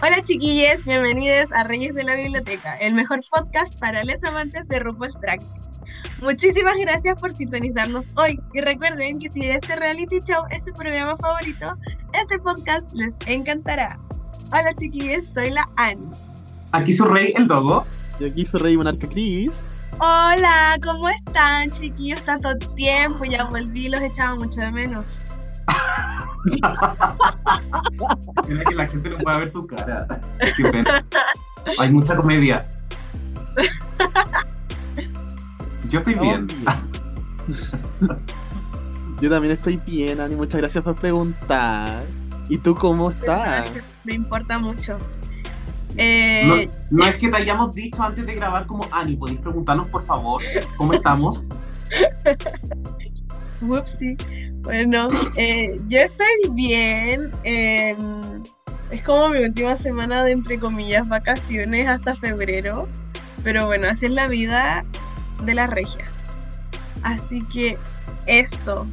Hola chiquillos, bienvenidos a Reyes de la Biblioteca, el mejor podcast para los amantes de RuPaul's Drag Race. Muchísimas gracias por sintonizarnos hoy y recuerden que si este reality show es su programa favorito, este podcast les encantará. Hola chiquillos, soy la Ani. Aquí su rey, el Dogo. Y aquí su rey monarca Chris. Hola, ¿cómo están chiquillos? Tanto tiempo, ya volví, los echaba mucho de menos. Mira que la gente no puede ver tu cara. Qué pena. Hay mucha comedia. Yo estoy bien. Yo también estoy bien, Ani. Muchas gracias por preguntar. ¿Y tú cómo estás? Me importa mucho. No, Eh, no es que te hayamos dicho antes de grabar como Ani, ¿podéis preguntarnos por favor cómo estamos? Whoopsie. Bueno, eh, yo estoy bien. eh, es como mi última semana de, entre comillas, vacaciones hasta febrero. Pero bueno, así es la vida de las regias. Así que eso.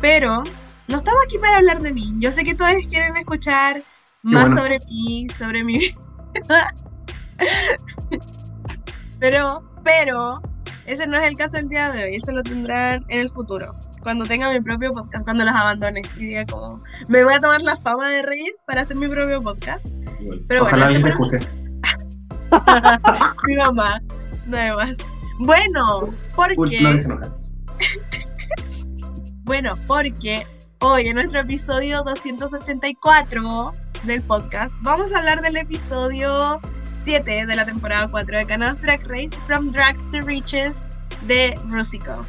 Pero no estamos aquí para hablar de mí. Yo sé que todos quieren escuchar más bueno. sobre mí, sobre mi vida. pero, pero, ese no es el caso del día de hoy. Eso lo tendrán en el futuro. Cuando tenga mi propio podcast, cuando los abandone. Y diga como, me voy a tomar la fama de Reyes para hacer mi propio podcast. Pero Ojalá bueno, alguien te eso escuche. mi mamá, nada más. Bueno, porque, no bueno, porque hoy en nuestro episodio 284 del podcast vamos a hablar del episodio 7 de la temporada 4 de Canals Drag Race From Drags to Riches de Rusical.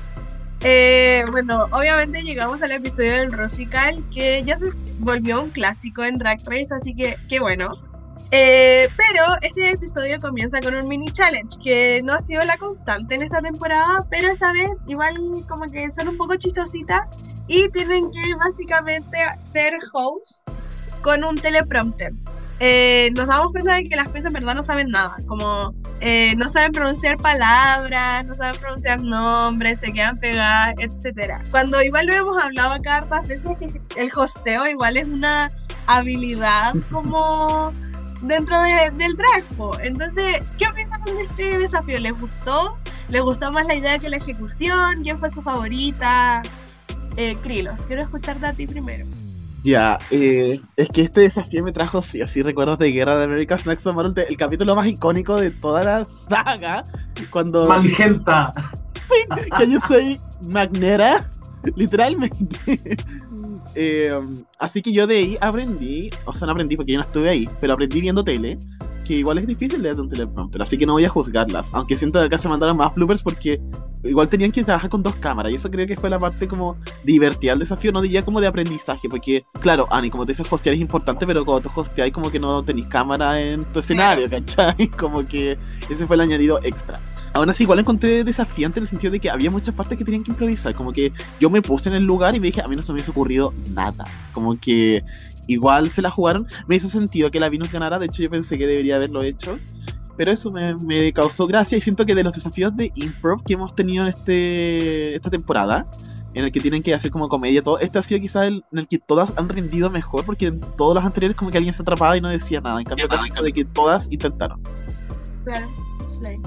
Eh, bueno, obviamente llegamos al episodio del Rusical que ya se volvió un clásico en Drag Race, así que qué bueno. Eh, pero este episodio comienza con un mini challenge que no ha sido la constante en esta temporada, pero esta vez igual como que son un poco chistositas y tienen que básicamente ser hosts con un teleprompter. Eh, nos damos cuenta de que las piezas en verdad no saben nada, como eh, no saben pronunciar palabras, no saben pronunciar nombres, se quedan pegadas, etcétera. Cuando igual lo hemos hablado acá hartas veces que el hosteo igual es una habilidad como dentro de- del drag. po. Entonces, ¿qué opinan de este desafío? ¿Les gustó? ¿Les gustó más la idea que la ejecución? ¿Quién fue su favorita? Eh, Krilos, quiero escucharte a ti primero. Ya, eh, es que este desafío me trajo sí o sí recuerdos de Guerra de America's Next Model, el capítulo más icónico de toda la saga, cuando Maligenta. Can you say Magnera? Literalmente. Eh, así que yo de ahí aprendí, o sea, no aprendí porque yo no estuve ahí, pero aprendí viendo tele, que igual es difícil leer de un teleprompter, así que no voy a juzgarlas, aunque siento que acá se mandaron más bloopers porque igual tenían que trabajar con dos cámaras, y eso creo que fue la parte como divertida del desafío, no diría como de aprendizaje, porque claro, Ani, como te dices, hostear es importante, pero cuando tú hosteáis como que no tenéis cámara en tu escenario, ¿cachai? Como que ese fue el añadido extra. Aún así, igual encontré desafiante en el sentido de que había muchas partes que tenían que improvisar. Como que yo me puse en el lugar y me dije, a mí no se me hubiese ocurrido nada. Como que igual se la jugaron. Me hizo sentido que la Venus ganara. De hecho, yo pensé que debería haberlo hecho. Pero eso me, me causó gracia y siento que de los desafíos de improv que hemos tenido en este, esta temporada, en el que tienen que hacer como comedia, todo, este ha sido quizás el en el que todas han rendido mejor, porque en todos los anteriores como que alguien se atrapaba y no decía nada. En cambio, casi de que todas intentaron. Claro, Slay.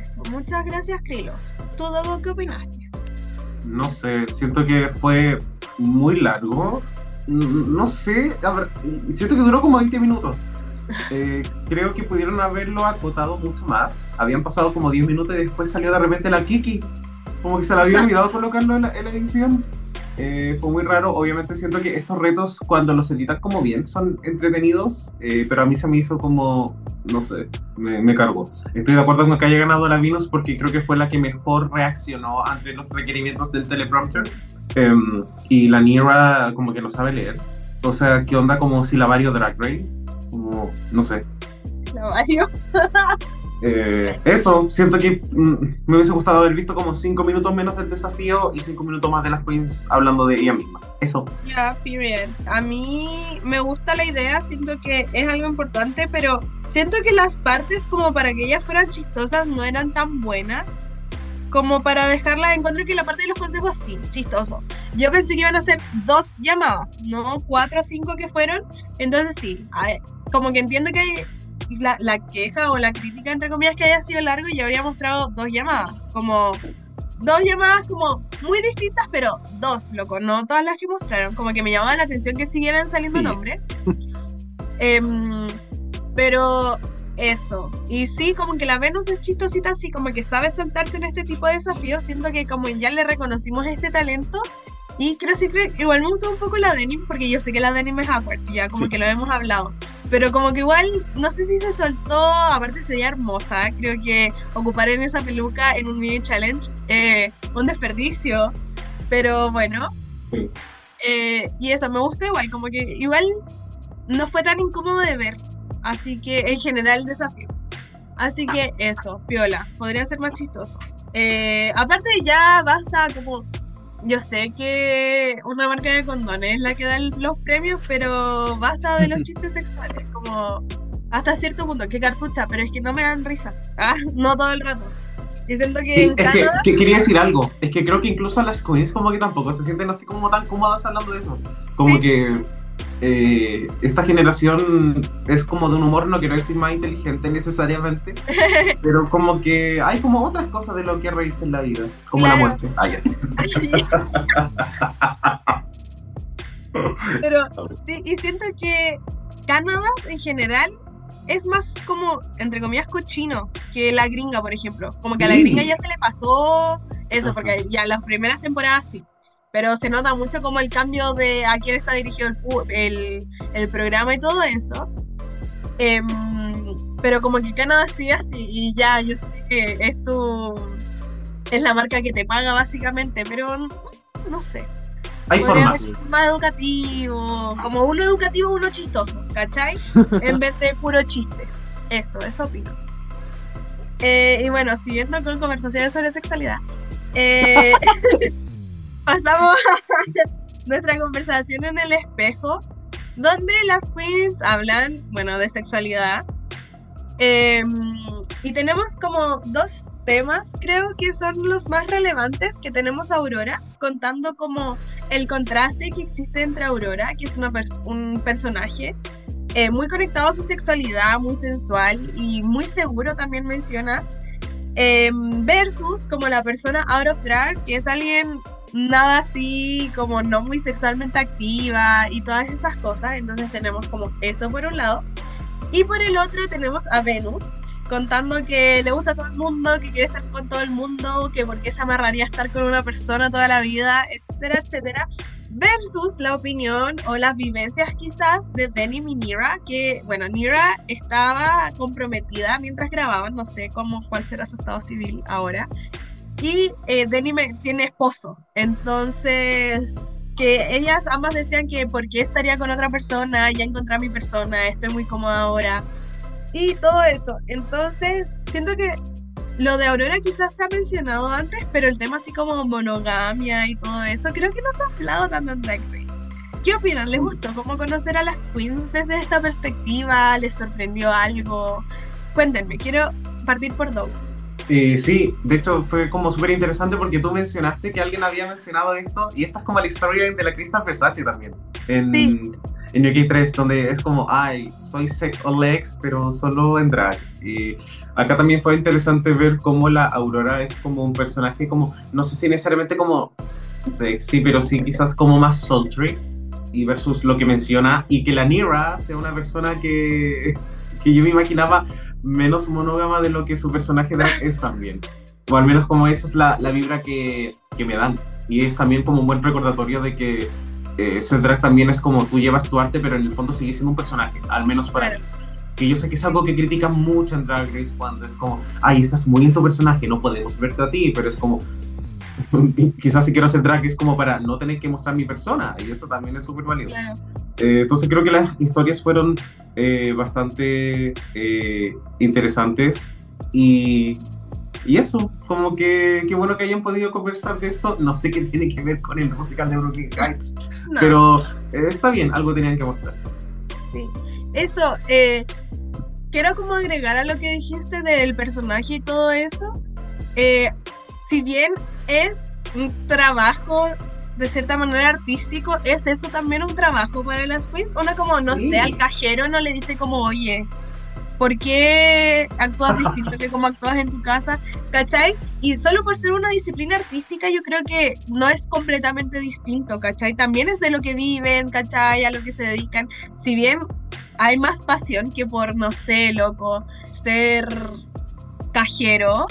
Eso. Muchas gracias, Krilos. ¿Tú, Dogo, qué opinaste? No sé, siento que fue muy largo. No sé, siento que duró como 20 minutos. Eh, creo que pudieron haberlo acotado mucho más. Habían pasado como 10 minutos y después salió de repente la Kiki. Como que se le había olvidado colocarlo en la, en la edición. Eh, fue muy raro. Obviamente siento que estos retos, cuando los editan como bien, son entretenidos. eh, pero a mí se me hizo como, no sé, me, me cargó. Estoy de acuerdo con que haya ganado la Venus porque creo que fue la que mejor reaccionó ante los requerimientos del teleprompter. Em, y la Nira como que no sabe leer. O sea, ¿qué onda como si la Vario Drag Race? Como, no sé. La Vario. Eh, eso, siento que mm, me hubiese gustado haber visto como 5 minutos menos del desafío y 5 minutos más de las queens hablando de ella misma. Eso. Ya, period. A mí me gusta la idea, siento que es algo importante, pero siento que las partes como para que ellas fueran chistosas no eran tan buenas como para dejarlas. Encuentro que la parte de los consejos sí, chistoso. Yo pensé que iban a ser dos llamadas, no cuatro o cinco que fueron. Entonces sí, a ver, como que entiendo que hay la, la queja o la crítica, entre comillas, que haya sido largo y habría mostrado dos llamadas. Como dos llamadas como muy distintas, pero dos, loco, no todas las que mostraron. Como que me llamaba la atención que siguieran saliendo Sí. nombres. Em, pero eso. Y sí, como que la Venus es chistosita, así como que sabe soltarse en este tipo de desafíos. Siento que como ya le reconocimos este talento. Y creo que igual me gustó un poco la denim, porque yo sé que la denim es awkward, ya como Sí. que lo hemos hablado. Pero como que igual, no sé si se soltó, aparte sería hermosa. Creo que ocupar en esa peluca en un mini challenge, eh, un desperdicio. Pero bueno. Sí. Eh, y eso, me gustó igual, como que igual no fue tan incómodo de ver. Así que en general desafío. Así que eso, piola, podría ser más chistoso. Eh, aparte ya basta como... Yo sé que una marca de condones es la que da los premios, pero basta de los chistes sexuales, como hasta cierto punto, que cartucha, pero es que no me dan risa, ah, no todo el rato. Y siento que Sí, en es que, quería decir algo. Es que creo que incluso las queens como que tampoco se sienten así como tan cómodas hablando de eso. Como Sí. que eh, esta generación es como de un humor, no quiero decir más inteligente necesariamente, pero como que hay como otras cosas de lo que reírse en la vida, como la muerte. Ah. Pero sí, y siento que Canadá en general es más como, entre comillas, cochino que la gringa, por ejemplo. Como que a la gringa ya se le pasó eso, Ajá. porque ya las primeras temporadas sí. Pero se nota mucho como el cambio de a quién está dirigido el, el, el programa y todo eso. Em, pero como que Canadá sí así, y ya, yo sé que es tu. Es la marca que te paga básicamente, pero no, no sé. Hay formas. más educativo, como uno educativo, uno chistoso, ¿cachai? en vez de puro chiste. Eso, eso opino. Eh, y bueno, siguiendo con conversaciones sobre sexualidad, eh, pasamos a nuestra conversación en el espejo, donde las queens hablan, bueno, de sexualidad. Em, y tenemos como dos temas, creo que son los más relevantes que tenemos Aurora, contando como el contraste que existe entre Aurora, que es una pers- un personaje eh, muy conectado a su sexualidad, muy sensual y muy seguro también menciona, em, versus como la persona out of drag, que es alguien nada así como no muy sexualmente activa y todas esas cosas. Entonces tenemos como eso por un lado. Y por el otro tenemos a Venus contando que le gusta a todo el mundo, que quiere estar con todo el mundo, que por qué se amarraría a estar con una persona toda la vida, etcétera, etcétera. Versus la opinión o las vivencias quizás de Denim y Nira, que bueno, Nira estaba comprometida mientras grababan, no sé cómo, cuál será su estado civil ahora. Y eh, tiene esposo, entonces que ellas ambas decían que por qué estaría con otra persona, ya encontré a mi persona, estoy muy cómoda ahora. Y todo eso. Entonces, siento que lo de Aurora quizás se ha mencionado antes, pero el tema así como monogamia y todo eso, creo que no se ha hablado tanto en Drag. ¿Qué opinan? ¿Les gustó cómo conocer a las queens desde esta perspectiva? ¿Les sorprendió algo? Cuéntenme, quiero partir por Doug. Eh, sí, de hecho fue como súper interesante porque tú mencionaste que alguien había mencionado esto y esta es como la historia de la Crystal Versace también en, Sí. en UK3 donde es como, ay, soy sex o legs pero solo en drag y acá también fue interesante ver cómo la Aurora es como un personaje como, no sé si necesariamente como sexy pero sí quizás como más sultry y versus lo que menciona y que la Nira sea una persona que, que yo me imaginaba menos monógama de lo que su personaje drag es también. O al menos como esa es la, la vibra que, que me dan. Y es también como un buen recordatorio de que eh, ser drag también es como tú llevas tu arte, pero en el fondo sigue siendo un personaje, al menos para Claro. mí. Que yo sé que es algo que critican mucho en Drag Race cuando es como, ay, estás muy en tu personaje, no podemos verte a ti, pero es como, quizás si quiero hacer drag es como para no tener que mostrar mi persona, y eso también es súper válido. Claro. Eh, entonces creo que las historias fueron eh, bastante eh, interesantes Y, y eso, como que qué bueno que hayan podido conversar de esto. No sé qué tiene que ver con el musical de Brooklyn Heights, No, pero eh, está bien, algo tenían que mostrar. sí. Eso, eh, quiero como agregar a lo que dijiste del personaje y todo eso. Eh, si bien es un trabajo de cierta manera artístico, es eso también un trabajo para las queens. Una como, no Sí. sé, al cajero no le dice como, oye, ¿por qué actúas distinto que como actúas en tu casa? ¿Cachai? Y solo por ser una disciplina artística yo creo que no es completamente distinto, ¿cachai? También es de lo que viven, ¿cachai? A lo que se dedican. Si bien hay más pasión que por, no sé, loco, ser cajero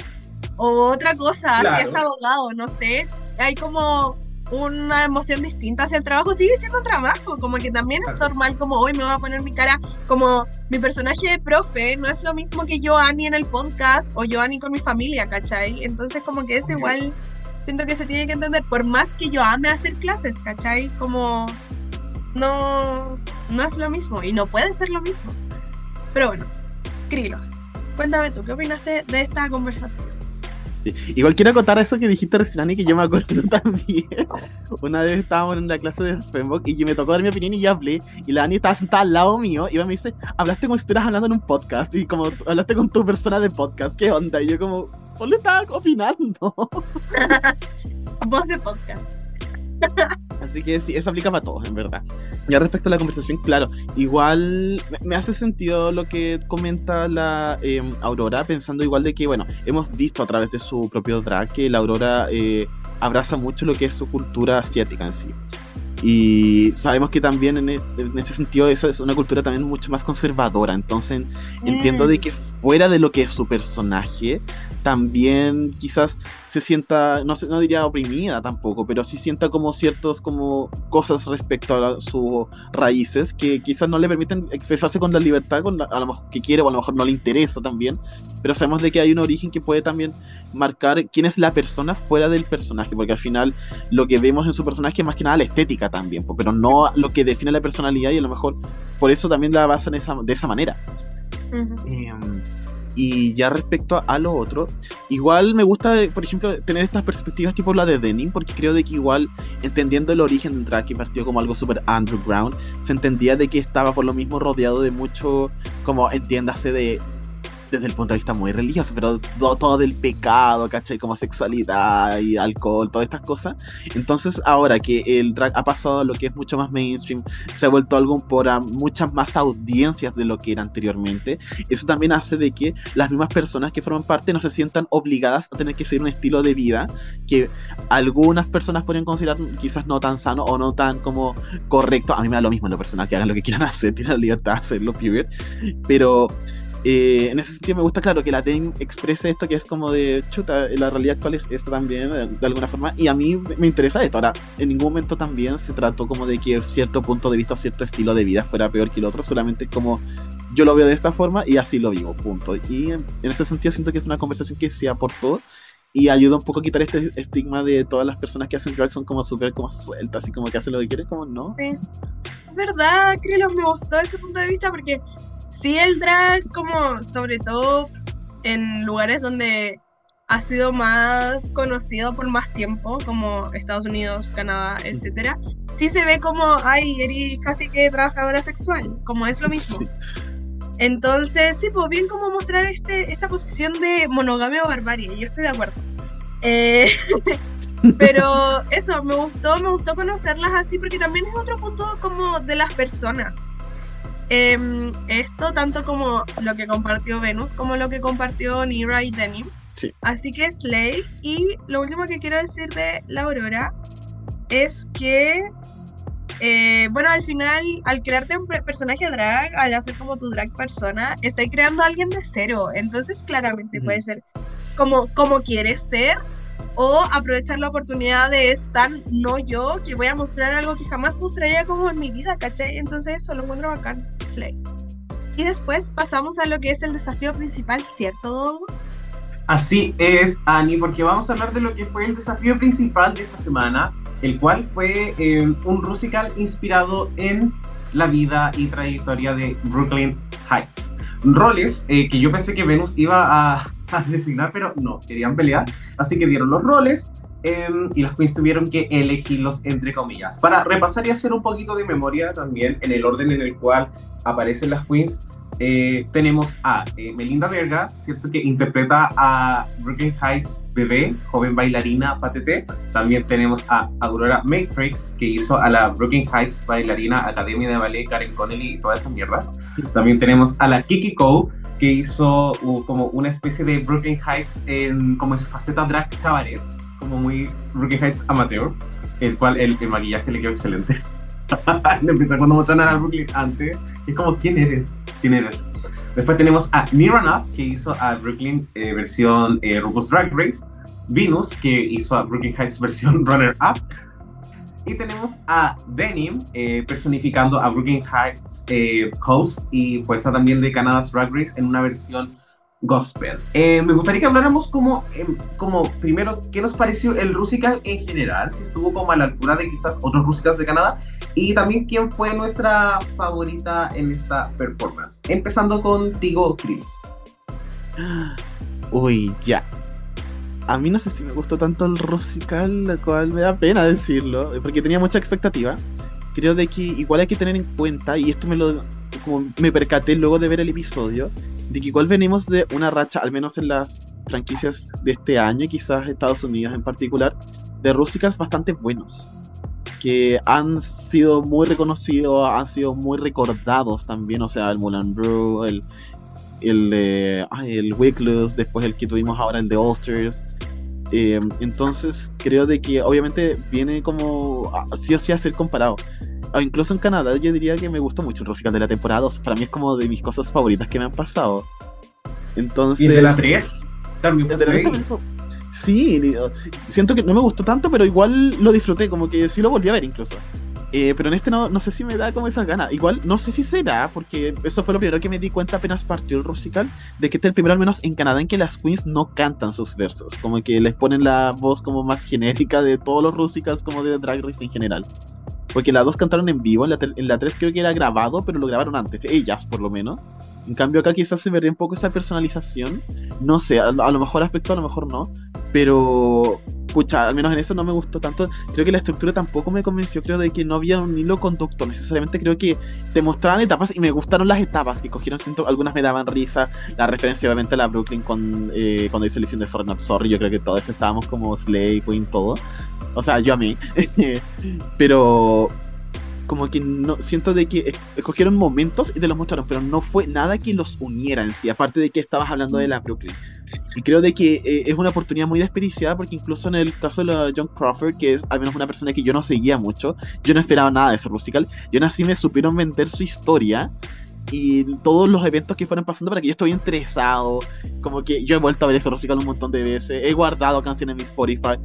o otra cosa, Claro. si es abogado, no sé. Hay como una emoción distinta hacia el trabajo, sigue siendo un trabajo, como que también es Claro. normal, como hoy me voy a poner mi cara, como mi personaje de profe no es lo mismo que yo, Annie, en el podcast o yo, Annie, con mi familia, ¿cachai? Entonces como que es igual, siento que se tiene que entender, por más que yo ame hacer clases, ¿cachai? Como no, no es lo mismo y no puede ser lo mismo. Pero bueno, Krilos, cuéntame tú, ¿qué opinaste de esta conversación? Igual quiero acotar eso que dijiste recién, Ani, que yo me acuerdo también. Una vez estábamos en la clase de Facebook y yo me tocó dar mi opinión y yo hablé. Y la Ani estaba sentada al lado mío y me dice, hablaste como si estuvieras hablando en un podcast. Y como hablaste con tu persona de podcast, ¿qué onda? Y yo como, solo estaba opinando. Voz de podcast. Así que sí, eso aplica para todos, en verdad. Ya respecto a la conversación, claro, igual me, hace sentido lo que comenta la eh, Aurora, pensando igual de que, bueno, hemos visto a través de su propio drag que la Aurora eh, abraza mucho lo que es su cultura asiática en sí. Y sabemos que también en, en ese sentido esa es una cultura también mucho más conservadora. Entonces entiendo de que fuera de lo que es su personaje, también quizás se sienta, no, no diría oprimida tampoco, pero sí sienta como ciertos como cosas respecto a sus raíces que quizás no le permiten expresarse con la libertad con la- a lo mejor que quiere o a lo mejor no le interesa también, pero sabemos de que hay un origen que puede también marcar quién es la persona fuera del personaje, porque al final lo que vemos en su personaje es más que nada la estética también, pero no lo que define la personalidad y a lo mejor por eso también la basan esa, de esa manera. Em, y ya respecto a, lo otro, igual me gusta, por ejemplo, tener estas perspectivas tipo la de Denim, porque creo de que igual, entendiendo el origen del drag que partió como algo súper underground, se entendía de que estaba por lo mismo rodeado de mucho, como entiéndase de desde el punto de vista muy religioso, pero todo, del pecado, ¿cachai? Como sexualidad y alcohol, todas estas cosas. Entonces, ahora que el drag ha pasado a lo que es mucho más mainstream, se ha vuelto algo por a muchas más audiencias de lo que era anteriormente, eso también hace de que las mismas personas que forman parte no se sientan obligadas a tener que seguir un estilo de vida que algunas personas podrían considerar quizás no tan sano o no tan como correcto. A mí me da lo mismo en lo personal, que hagan lo que quieran hacer, tienen la libertad de hacerlo. Pero eh, en ese sentido me gusta, claro, que la TEM exprese esto que es como de, chuta, la realidad actual es esta también, de, de alguna forma, y a mí me interesa esto. Ahora, en ningún momento también se trató como de que cierto punto de vista, cierto estilo de vida fuera peor que el otro, solamente como yo lo veo de esta forma y así lo vivo, punto. Y en, en ese sentido siento que es una conversación que se aportó y ayuda un poco a quitar este estigma de todas las personas que hacen drag son como súper como sueltas, así como que hacen lo que quieren, como no. Es verdad, Krilos, me gustó ese punto de vista porque sí el drag, como sobre todo en lugares donde ha sido más conocido por más tiempo, como Estados Unidos, Canadá, etcétera, sí se ve como, ay, eres casi que trabajadora sexual, como es lo mismo. Sí. Entonces, sí, pues bien como mostrar este, esta posición de monogamia o barbarie, yo estoy de acuerdo. Eh, pero eso, me gustó, me gustó conocerlas así porque también es otro punto como de las personas. Em, esto tanto como lo que compartió Venus como lo que compartió Nira y Denim. Sí. Así que Slay. Y lo último que quiero decir de la Aurora es que, eh, bueno, al final, al crearte un personaje drag, al hacer como tu drag persona, estáis creando a alguien de cero. Entonces, claramente puede ser como, como quieres ser o aprovechar la oportunidad de estar no yo, que voy a mostrar algo que jamás mostraría como en mi vida, ¿cachai? Entonces eso lo encuentro bacán, Y después pasamos a lo que es el desafío principal, ¿cierto, Dogo? Así es, Ani, porque vamos a hablar de lo que fue el desafío principal de esta semana, el cual fue eh, un musical inspirado en la vida y trayectoria de Brooklyn Heights. Roles eh, que yo pensé que Venus iba a designar, pero no, querían pelear, así que dieron los roles em, y las queens tuvieron que elegirlos entre comillas. Para repasar y hacer un poquito de memoria también en el orden en el cual aparecen las queens, eh, tenemos a eh, Melinda Verga, ¿cierto? Que interpreta a Brooklyn Heights bebé, joven bailarina patete. También tenemos a Aurora Matrix, que hizo a la Brooklyn Heights bailarina Academia de Ballet Karen Connelly y todas esas mierdas. También tenemos a la Kiki Cole, que hizo uh, como una especie de Brooklyn Heights en, como en su faceta drag cabaret, como muy Brooklyn Heights amateur, el cual el, el maquillaje le quedó excelente. Empieza cuando mostraron a Brooklyn antes, es como, ¿quién eres? ¿Quién eres? Después tenemos a Nirvana, que hizo a Brooklyn eh, versión eh, RuPaul's Drag Race. Venus, que hizo a Brooklyn Heights versión Runner Up. Y tenemos a Denim, eh, personificando a Brooklyn Heights eh, Host y fuerza también de Canada's Drag Race en una versión gospel. Eh, me gustaría que habláramos como, em, como primero, ¿qué nos pareció el Rusical en general? Si estuvo como a la altura de quizás otros Rusicals de Canadá. Y también quién fue nuestra favorita en esta performance. Empezando contigo, Chris. Uy, ya. A mí no sé si me gustó tanto el Rusical, lo cual me da pena decirlo, porque tenía mucha expectativa. Creo de que igual hay que tener en cuenta, y esto me lo como me percaté luego de ver el episodio, de que igual venimos de una racha, al menos en las franquicias de este año, quizás Estados Unidos en particular, de Rusicals bastante buenos. Que han sido muy reconocidos, han sido muy recordados también, o sea, el Mulan Brew, el, el, eh, el Wicklows, después el que tuvimos ahora, el de Ulsters. Eh, entonces, creo de que obviamente viene como a- sí o sí a ser comparado. O incluso en Canadá, yo diría que me gustó mucho el Rusical de la temporada 2. Para mí es como de mis cosas favoritas que me han pasado. Entonces. Y de la 3, también fue dijo- Sí, siento que no me gustó tanto, pero igual lo disfruté, como que sí lo volví a ver incluso. Eh, pero en este no, no sé si me da como esas ganas. Igual no sé si será, porque eso fue lo primero que me di cuenta apenas partió el Rusical, de que este es el primero al menos en Canadá en que las queens no cantan sus versos, como que les ponen la voz como más genérica de todos los Rusicals como de Drag Race en general. Porque las dos cantaron en vivo, en la, en la 3 creo que era grabado, pero lo grabaron antes, ellas por lo menos. En cambio acá quizás se perdió un poco esa personalización. No sé, a, a lo mejor aspecto, a lo mejor no. Pero, pucha, al menos en eso no me gustó tanto. Creo que la estructura tampoco me convenció. Creo de que no había un hilo conductor. Necesariamente creo que te mostraban etapas y me gustaron las etapas que cogieron. Siento, algunas me daban risa. La referencia, obviamente, a la Brooklyn con, eh, cuando hizo el de Sorry Not Sorry. Yo creo que todos estábamos como Slay, Queen, todo. O sea, yo a mí. pero como que no siento de que es- escogieron momentos y te los mostraron, pero no fue nada que los uniera en sí, aparte de que estabas hablando de la Brooklyn. Y creo de que eh, es una oportunidad muy desperdiciada porque incluso en el caso de la John Crawford, que es al menos una persona que yo no seguía mucho, yo no esperaba nada de ese musical, y aún así me supieron vender su historia y todos los eventos que fueron pasando para que yo estuviera interesado, como que yo he vuelto a ver ese musical un montón de veces, he guardado canciones en mi Spotify,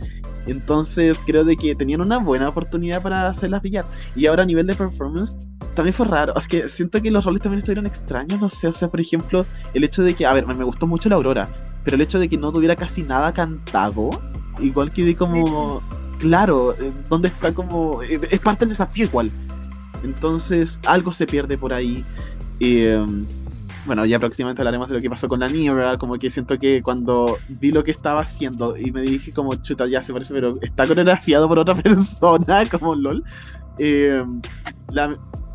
entonces creo de que tenían una buena oportunidad para hacerlas brillar. Y ahora a nivel de performance, también fue raro. Es que siento que los roles también estuvieron extraños. No sé, o sea, por ejemplo, el hecho de que, a ver, me gustó mucho la Aurora, pero el hecho de que no tuviera casi nada cantado, igual que de como, claro, eh, ¿dónde está como. eh, Es parte del desafío igual. Entonces, algo se pierde por ahí. Eh, bueno, ya próximamente hablaremos de lo que pasó con la Nira, como que siento que cuando vi lo que estaba haciendo y me dije como, chuta, ya se parece, pero está coreografiado por otra persona, como LOL. Eh, la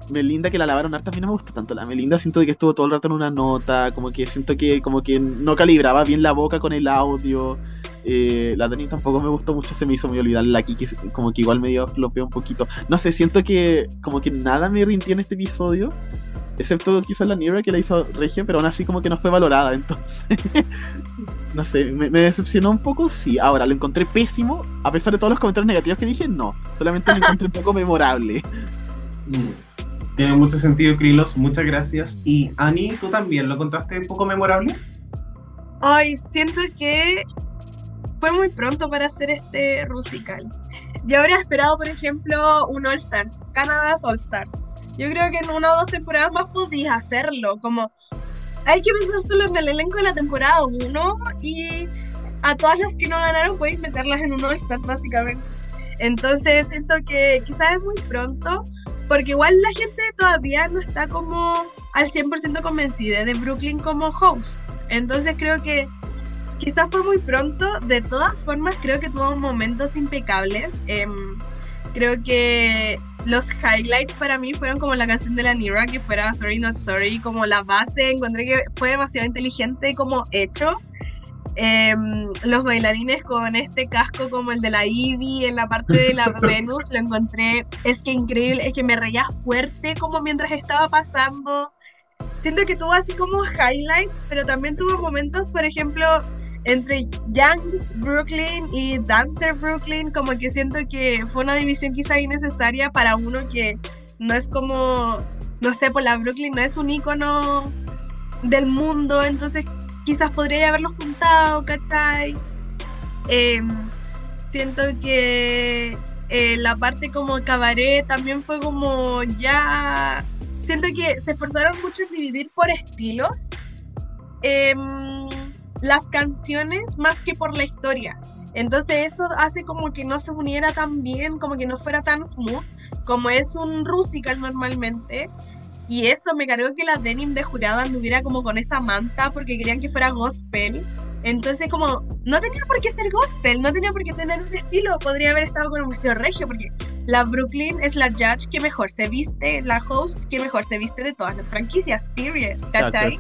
Melinda que la lavaron harta, a mí no me gustó tanto. La Melinda siento de que estuvo todo el rato en una nota, como que siento que como que no calibraba bien la boca con el audio. Eh, la Dani tampoco me gustó mucho, se me hizo muy olvidar la Kiki, como que igual medio flopeó un poquito. No sé, siento que como que nada me rindió en este episodio. Excepto quizás la Nira que la hizo Regia, pero aún así como que no fue valorada, entonces... no sé, me, me decepcionó un poco, sí. Ahora, lo encontré pésimo, a pesar de todos los comentarios negativos que dije, no. Solamente lo encontré un poco memorable. Mm. Tiene mucho sentido, Krilos. Muchas gracias. Y Ani, ¿tú también lo encontraste un poco memorable? Ay, siento que fue muy pronto para hacer este Rusical. Yo habría esperado, por ejemplo, un All Stars, Canada's All Stars. Yo creo que en una o dos temporadas más podías hacerlo. Como hay que pensar solo en el elenco de la temporada 1 y a todas las que no ganaron puedes meterlas en un All Stars, básicamente. Entonces siento que quizás es muy pronto, porque igual la gente todavía no está como al 100% convencida de Brooklyn como host. Entonces creo que quizás fue muy pronto. De todas formas, creo que tuvo momentos impecables. Em, creo que los highlights para mí fueron como la canción de la Nira, que fuera Sorry Not Sorry, como la base. Encontré que fue demasiado inteligente como hecho. Em, los bailarines con este casco como el de la Ivy en la parte de la Venus, lo encontré, es que increíble, es que me reía fuerte como mientras estaba pasando. Siento que tuvo así como highlights, pero también tuvo momentos, por ejemplo, entre Young Brooklyn y Dancer Brooklyn, como que siento que fue una división quizá innecesaria para uno que no es como, no sé, por la Brooklyn no es un icono del mundo, entonces quizás podría haberlos juntado, ¿cachai? Em, siento que eh, la parte como cabaret también fue como ya... Siento que se esforzaron mucho en dividir por estilos em, las canciones más que por la historia. Entonces eso hace como que no se uniera tan bien, como que no fuera tan smooth, como es un rusical normalmente. Y eso me cargó que la denim de jurado anduviera como con esa manta porque querían que fuera gospel. Entonces como, no tenía por qué ser gospel, no tenía por qué tener un estilo, podría haber estado con un vestido regio porque la Brooklyn es la judge que mejor se viste, la host que mejor se viste de todas las franquicias, period, ¿cachai?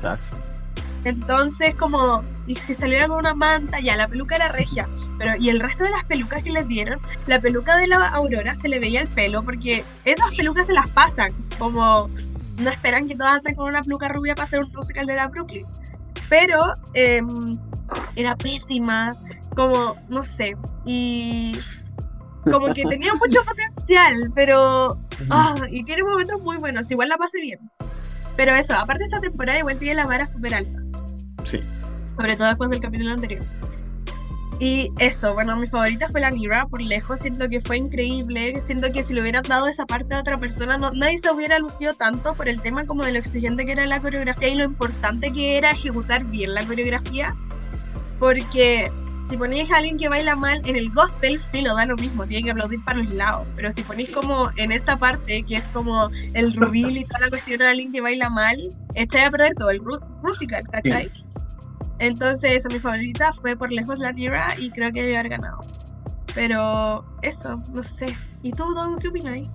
Entonces como, y que saliera con una manta, ya, la peluca era regia, pero y el resto de las pelucas que les dieron, la peluca de la Aurora se le veía el pelo porque esas pelucas se las pasan, como no esperan que todas anden con una peluca rubia para hacer un musical de la Brooklyn. Pero em, era pésima, como, no sé, y como que tenía mucho potencial, pero... Ah, y tiene momentos muy buenos, igual la pasé bien. Pero eso, aparte esta temporada igual tiene la vara súper alta. Sí. Sobre todo después del capítulo anterior. Y eso, bueno, mi favorita fue la Mira, por lejos, siento que fue increíble, siento que si le hubieran dado esa parte a otra persona, no, nadie se hubiera lucido tanto por el tema como de lo exigente que era la coreografía y lo importante que era ejecutar bien la coreografía, porque si ponéis a alguien que baila mal en el gospel, lo da lo mismo, tiene que aplaudir para los lados, pero si ponéis como en esta parte, que es como el rubil y toda la cuestión de alguien que baila mal, echáis a perder todo el musical, ¿cachai? Entonces, esa mi favorita fue por lejos la Tierra y creo que debe haber ganado. Pero eso, no sé. ¿Y tú, Don, qué opinas?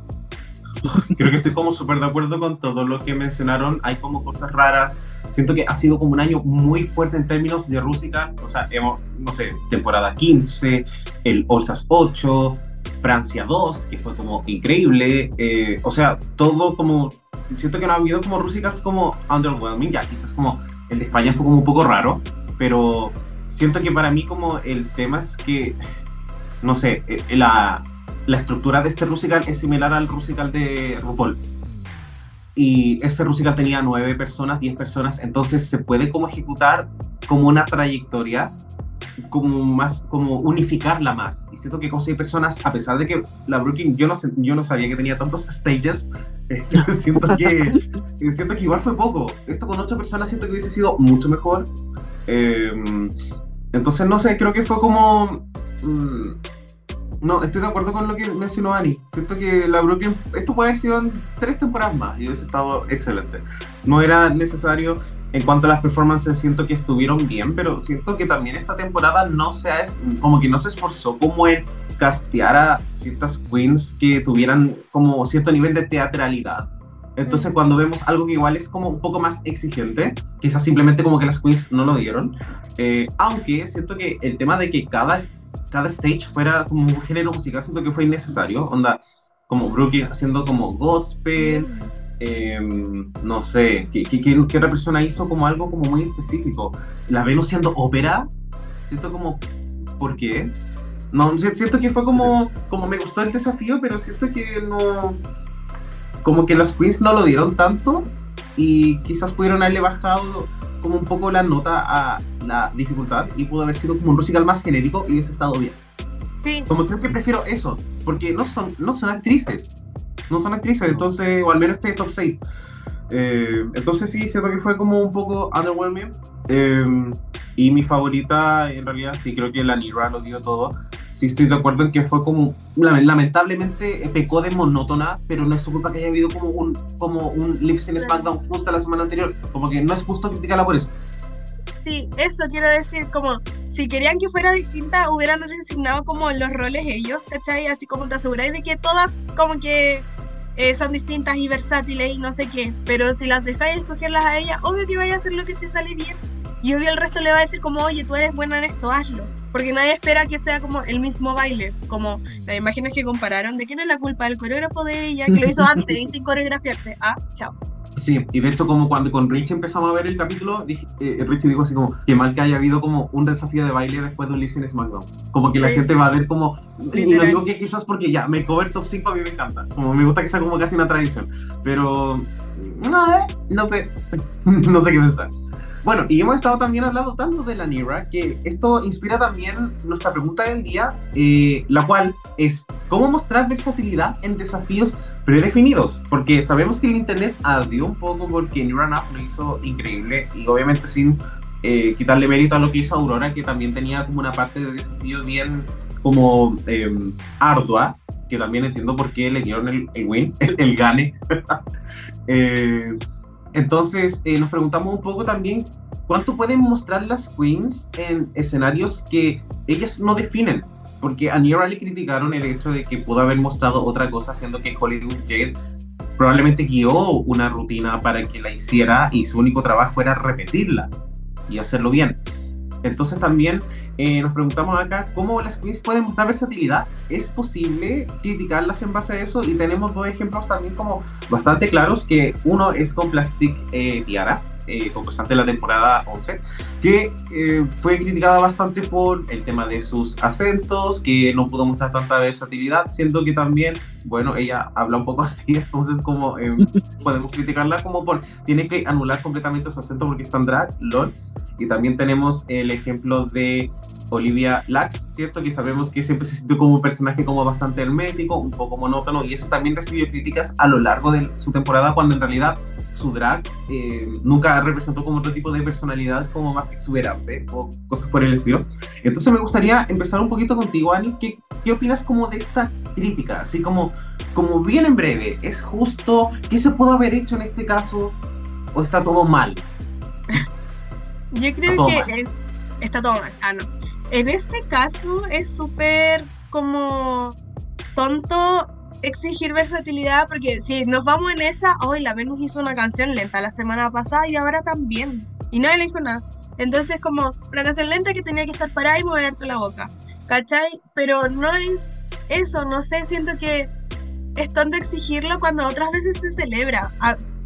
Creo que estoy como súper de acuerdo con todo lo que mencionaron. Hay como cosas raras. Siento que ha sido como un año muy fuerte en términos de Rústica. O sea, hemos, no sé, temporada 15, el Olsas 8, Francia 2, que fue como increíble. Eh, o sea, todo como. Siento que no ha habido como Rústicas como underwhelming. Ya, quizás como el de España fue como un poco raro pero siento que para mí como el tema es que, no sé, eh, la, la estructura de este Rusical es similar al Rusical de RuPaul. Y este Rusical tenía nueve personas, diez personas, entonces se puede como ejecutar como una trayectoria, como más, como unificarla más. Y siento que con seis personas, a pesar de que la Brooklyn, yo no, yo no sabía que tenía tantos stages, eh, siento, que, siento que igual fue poco. Esto con ocho personas siento que hubiese sido mucho mejor. Em, entonces, no sé, creo que fue como... Mm, no, estoy de acuerdo con lo que mencionó Ani. Siento que la Brooklyn, esto puede haber sido en tres temporadas más y hubiese estado excelente. No era necesario, en cuanto a las performances, siento que estuvieron bien, pero siento que también esta temporada no se ha, como que no se esforzó como en castear a ciertas queens que tuvieran como cierto nivel de teatralidad. Entonces, cuando vemos algo que igual es como un poco más exigente, quizás simplemente como que las queens no lo dieron, eh, aunque siento que el tema de que cada, cada stage fuera como un género musical, siento que fue innecesario, onda, como Brooklyn haciendo como gospel, em, no sé, ¿qué, qué, qué, otra persona hizo como algo como muy específico? La Venus siendo ópera, siento como, ¿por qué? No, siento que fue como, como me gustó el desafío, pero siento que no, como que las queens no lo dieron tanto y quizás pudieron haberle bajado como un poco la nota a la dificultad y pudo haber sido como un musical más genérico y hubiese estado bien. Sí. Como creo que prefiero eso, porque no son, no son actrices, no son actrices, entonces, o al menos este top 6. Eh, entonces sí, siento que fue como un poco underwhelming. Eh, y mi favorita, en realidad, sí creo que la Nira lo dio todo sí estoy de acuerdo en que fue como, lamentablemente pecó de monótona, pero no es su culpa que haya habido como un, como un lip sync SmackDown justo la semana anterior, como que no es justo criticarla por eso. Eso quiero decir, como si querían que fuera distinta, hubieran designado como los roles ellos, ¿cachai? Así como te aseguráis de que todas como que eh, son distintas y versátiles y no sé qué, pero si las dejáis escogerlas a ella, obvio que vaya a hacer lo que te sale bien. Y obvio el resto le va a decir como, oye, tú eres buena en esto, hazlo. Porque nadie espera que sea como el mismo baile. Como, las imágenes que compararon, ¿de quién es la culpa? ¿Del coreógrafo de ella? Que lo hizo antes y sin coreografiarse. Ah, chao. Sí, y de hecho como cuando con Rich empezamos a ver el capítulo, dije, eh, Rich dijo así como, que mal que haya habido como un desafío de baile después de un Listen SmackDown. Como que la Sí. gente va a ver como, y no digo que quizás porque ya, me cover top 5 a mí me encanta, como me gusta que sea como casi una tradición, pero no, eh, no sé, no sé qué pensar. Bueno, y hemos estado también hablando tanto de la Nira que esto inspira también nuestra pregunta del día, eh, la cual es cómo mostrar versatilidad en desafíos predefinidos, porque sabemos que el internet ardió un poco porque Nira Nuff lo hizo increíble y obviamente sin eh, quitarle mérito a lo que hizo Aurora, que también tenía como una parte de desafío bien como eh, ardua, que también entiendo por qué le dieron el, el win, el, el gane. Eh, entonces, eh, nos preguntamos un poco también cuánto pueden mostrar las queens en escenarios que ellas no definen. Porque a Nira le criticaron el hecho de que pudo haber mostrado otra cosa, siendo que Hollywood Jade probablemente guió una rutina para que la hiciera y su único trabajo era repetirla y hacerlo bien. Entonces también eh, nos preguntamos acá cómo las queens pueden mostrar versatilidad. ¿Es posible criticarlas en base a eso? Y tenemos dos ejemplos también como bastante claros, que uno es con Plastic eh, Tiara, eh, concursante de la temporada 11, que eh, fue criticada bastante por el tema de sus acentos, que no pudo mostrar tanta versatilidad, siendo que también, bueno, ella habla un poco así, entonces como eh, podemos criticarla como por, tiene que anular completamente su acento porque está en drag, lol. Y también tenemos el ejemplo de Olivia Lax, ¿cierto? Que sabemos que siempre se sintió como un personaje como bastante hermético, un poco monótono, y eso también recibió críticas a lo largo de su temporada, cuando en realidad su drag eh, nunca representó como otro tipo de personalidad como más exuberante o cosas por el estilo. Entonces me gustaría empezar un poquito contigo, Ani. ¿Qué, qué opinas como de esta crítica? Así como, como bien en breve, ¿es justo? ¿Qué se pudo haber hecho en este caso? ¿O está todo mal? Yo creo que mal. es- está todo mal. Ah, no. En este caso es súper como tonto exigir versatilidad porque si nos vamos en esa, hoy la Venus hizo una canción lenta la semana pasada y ahora también. Y nadie le dijo nada. Entonces como una canción lenta que tenía que estar parada y mover harto la boca. ¿Cachai? Pero no es eso, no sé, siento que es tonto exigirlo cuando otras veces se celebra.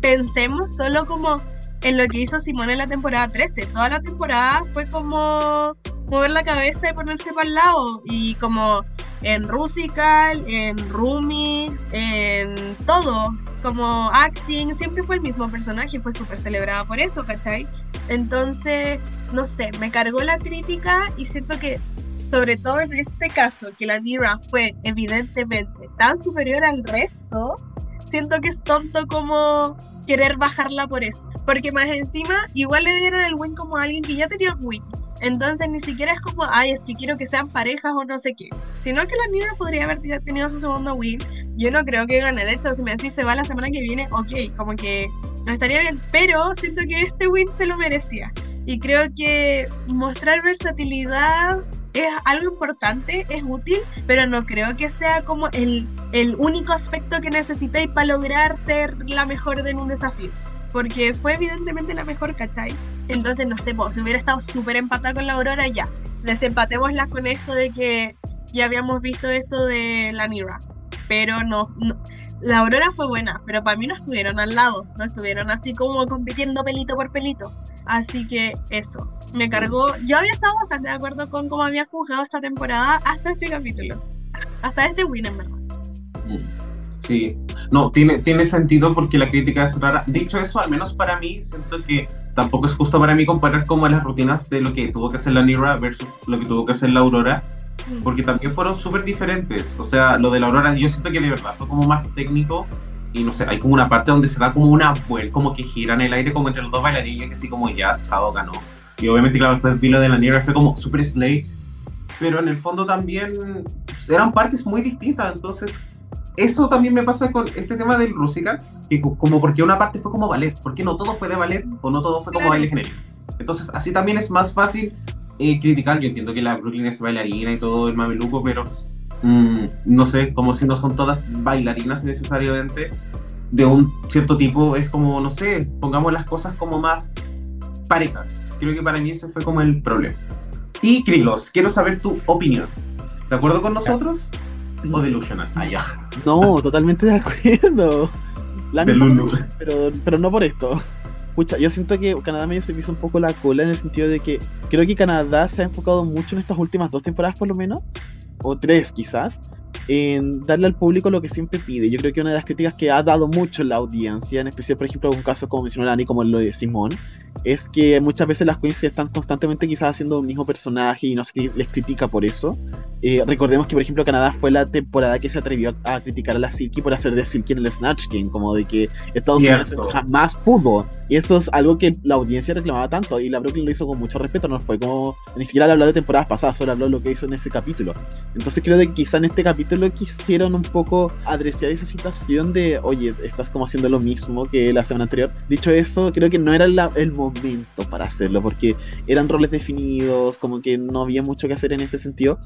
Pensemos solo como en lo que hizo Simón en la temporada 13. Toda la temporada fue como mover la cabeza y ponerse para el lado. Y como en Rusical, en Rumix, en todos, como acting, siempre fue el mismo personaje, fue súper celebrada por eso, ¿cachai? Entonces, no sé, me cargó la crítica y siento que, sobre todo en este caso, que la Nira fue evidentemente tan superior al resto, siento que es tonto como querer bajarla por eso. Porque más encima, igual le dieron el win como a alguien que ya tenía win. Entonces ni siquiera es como, ay, es que quiero que sean parejas o no sé qué. Sino que la Nira podría haber tenido su segundo win. Yo no creo que gane. De hecho, si me decís se va la semana que viene, ok, como que no estaría bien. Pero siento que este win se lo merecía. Y creo que mostrar versatilidad es algo importante, es útil, pero no creo que sea como el, el único aspecto que necesitáis para lograr ser la mejor en un desafío. Porque fue evidentemente la mejor, ¿cachai? Entonces, no sé, pues, si hubiera estado súper empatada con la Aurora, ya. Desempatémosla con esto de que ya habíamos visto esto de la Nira. Pero no, no- la Aurora fue buena, pero para mí no estuvieron al lado, no estuvieron así como compitiendo pelito por pelito. Así que eso, me cargó. Yo había estado bastante de acuerdo con cómo había juzgado esta temporada hasta este capítulo. Hasta este win, en verdad. Sí, no, tiene, tiene sentido porque la crítica es rara. Dicho eso, al menos para mí, siento que tampoco es justo para mí comparar como las rutinas de lo que tuvo que hacer la Nira versus lo que tuvo que hacer la Aurora, Mm. porque también fueron súper diferentes. O sea, lo de la Aurora yo siento que de verdad fue como más técnico y no sé, hay como una parte donde se da como una vuelta, como que gira en el aire como entre los dos bailarines, que así como ya, chao, ganó. Y obviamente, claro, después vi lo de la Nira, fue como súper slay, pero en el fondo también pues, eran partes muy distintas, entonces eso también me pasa con este tema del Rusical, que co- como porque una parte fue como ballet, porque no todo fue de ballet o no todo fue como baile genérico. Entonces, así también es más fácil eh, criticar. Yo entiendo que la Brooklyn es bailarina y todo el mameluco, pero mm, no sé, como si no son todas bailarinas necesariamente de un cierto tipo, es como, no sé, pongamos las cosas como más parejas. Creo que para mí ese fue como el problema. Y Krilos, quiero saber tu opinión. ¿De acuerdo con nosotros? ¿O delusional? Ah, ya. No, totalmente de acuerdo. La De pero, pero no por esto. Pucha, yo siento que Canadá medio se piso un poco la cola en el sentido de que creo que Canadá se ha enfocado mucho en estas últimas dos temporadas por lo menos, o tres quizás, en darle al público lo que siempre pide. Yo creo que una de las críticas que ha dado mucho la audiencia, en especial por ejemplo un caso como mencionó Lani, como lo de Simón, es que muchas veces las queens están constantemente quizás haciendo un mismo personaje y no se les critica por eso. Eh, recordemos que por ejemplo Canadá fue la temporada que se atrevió a, a criticar a la Silky por hacer de Silky en el Snatch Game, como de que Estados Unidos Cierto. jamás pudo. Y eso es algo que la audiencia reclamaba tanto y la Brooklyn lo hizo con mucho respeto, no fue como ni siquiera le habló de temporadas pasadas, solo habló de lo que hizo en ese capítulo. Entonces creo de que quizá en este capítulo quisieron un poco adresar esa situación de, oye, estás como haciendo lo mismo que la semana anterior. Dicho eso, creo que no era la- el momento para hacerlo, porque eran roles definidos, como que no había mucho que hacer en ese sentido.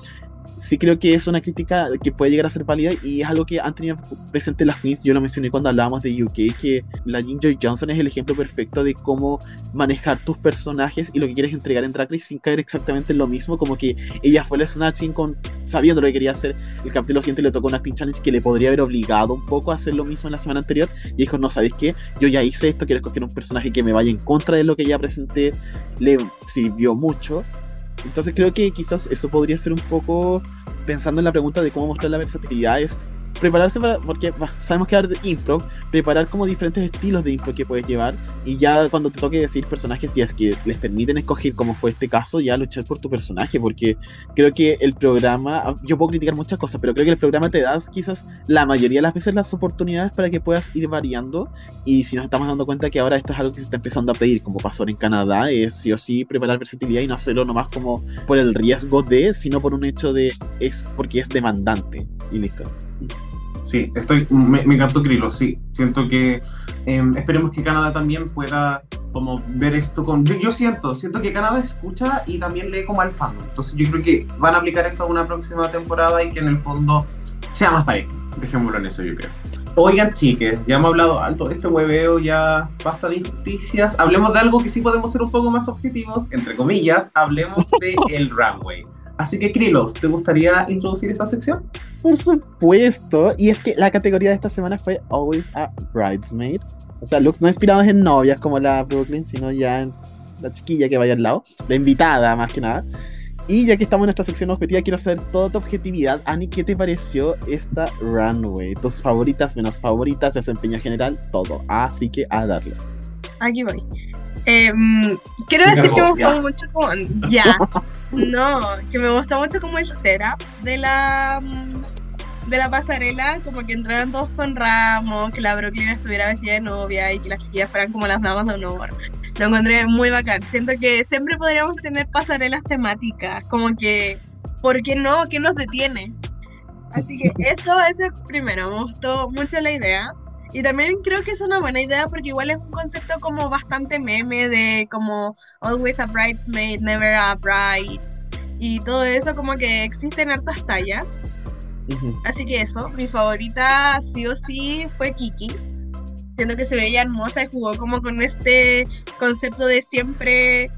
Sí creo que es una crítica que puede llegar a ser válida y es algo que han tenido presente las queens. Yo lo mencioné cuando hablábamos de UK, que la Ginger Johnson es el ejemplo perfecto de cómo manejar tus personajes y lo que quieres entregar en Drag Race sin caer exactamente en lo mismo, como que ella fue el Snatching con sabiendo lo que quería hacer. El capítulo siguiente le tocó un acting challenge que le podría haber obligado un poco a hacer lo mismo en la semana anterior y dijo, no, ¿sabéis qué? Yo ya hice esto, quiero escoger un personaje que me vaya en contra de lo que ya presenté, le sirvió mucho. Entonces creo que quizás eso podría ser un poco, pensando en la pregunta de cómo mostrar la versatilidad, es prepararse para, porque bah, sabemos que hablar de impro, preparar como diferentes estilos de impro que puedes llevar y ya cuando te toque decir personajes, si es que les permiten escoger como fue este caso, ya luchar por tu personaje, porque creo que el programa, ah, yo puedo criticar muchas cosas, pero creo que el programa te da quizás la mayoría de las veces las oportunidades para que puedas ir variando y si nos estamos dando cuenta que ahora esto es algo que se está empezando a pedir, como pasó en Canadá, es sí o sí preparar versatilidad y no hacerlo nomás como por el riesgo de, sino por un hecho de es porque es demandante y listo. Sí, estoy, me, me encantó Krilo, sí. Siento que em, esperemos que Canadá también pueda como ver esto con... Yo, yo siento, siento que Canadá escucha y también lee como al fandom. Entonces yo creo que van a aplicar esto a una próxima temporada y que en el fondo sea más parejo. Dejémoslo en eso, yo creo. Oigan, chiques, ya hemos hablado alto de este hueveo, ya basta de injusticias. Hablemos de algo que sí podemos ser un poco más objetivos, entre comillas, hablemos de el runway. Así que, Krilos, ¿te gustaría introducir esta sección? Por supuesto, y es que la categoría de esta semana fue Always a Bridesmaid. O sea, looks no inspirados en novias como la Brooklyn, sino ya en la chiquilla que vaya al lado, la invitada más que nada. Y ya que estamos en nuestra sección objetiva, quiero saber toda tu objetividad. Ani, ¿qué te pareció esta runway? Tus favoritas, menos favoritas, desempeño general, todo. Así que a darle. Aquí voy. Em, quiero decir que me gustó ya. mucho como. Ya. No, que me gustó mucho como el setup de la. mm, De la pasarela, como que entraran todos con ramos, que la Brooklyn estuviera vestida de novia y que las chiquillas fueran como las damas de honor. Lo encontré muy bacán. Siento que siempre podríamos tener pasarelas temáticas, como que, ¿por qué no? ¿Qué nos detiene? Así que eso, eso primero, me gustó mucho la idea. Y también creo que es una buena idea porque igual es un concepto como bastante meme de como always a bridesmaid, never a bride. Y todo eso como que existen hartas tallas. Ujú. Así que eso, mi favorita sí o sí fue Kiki. Siento que se veía hermosa y jugó como con este concepto de siempre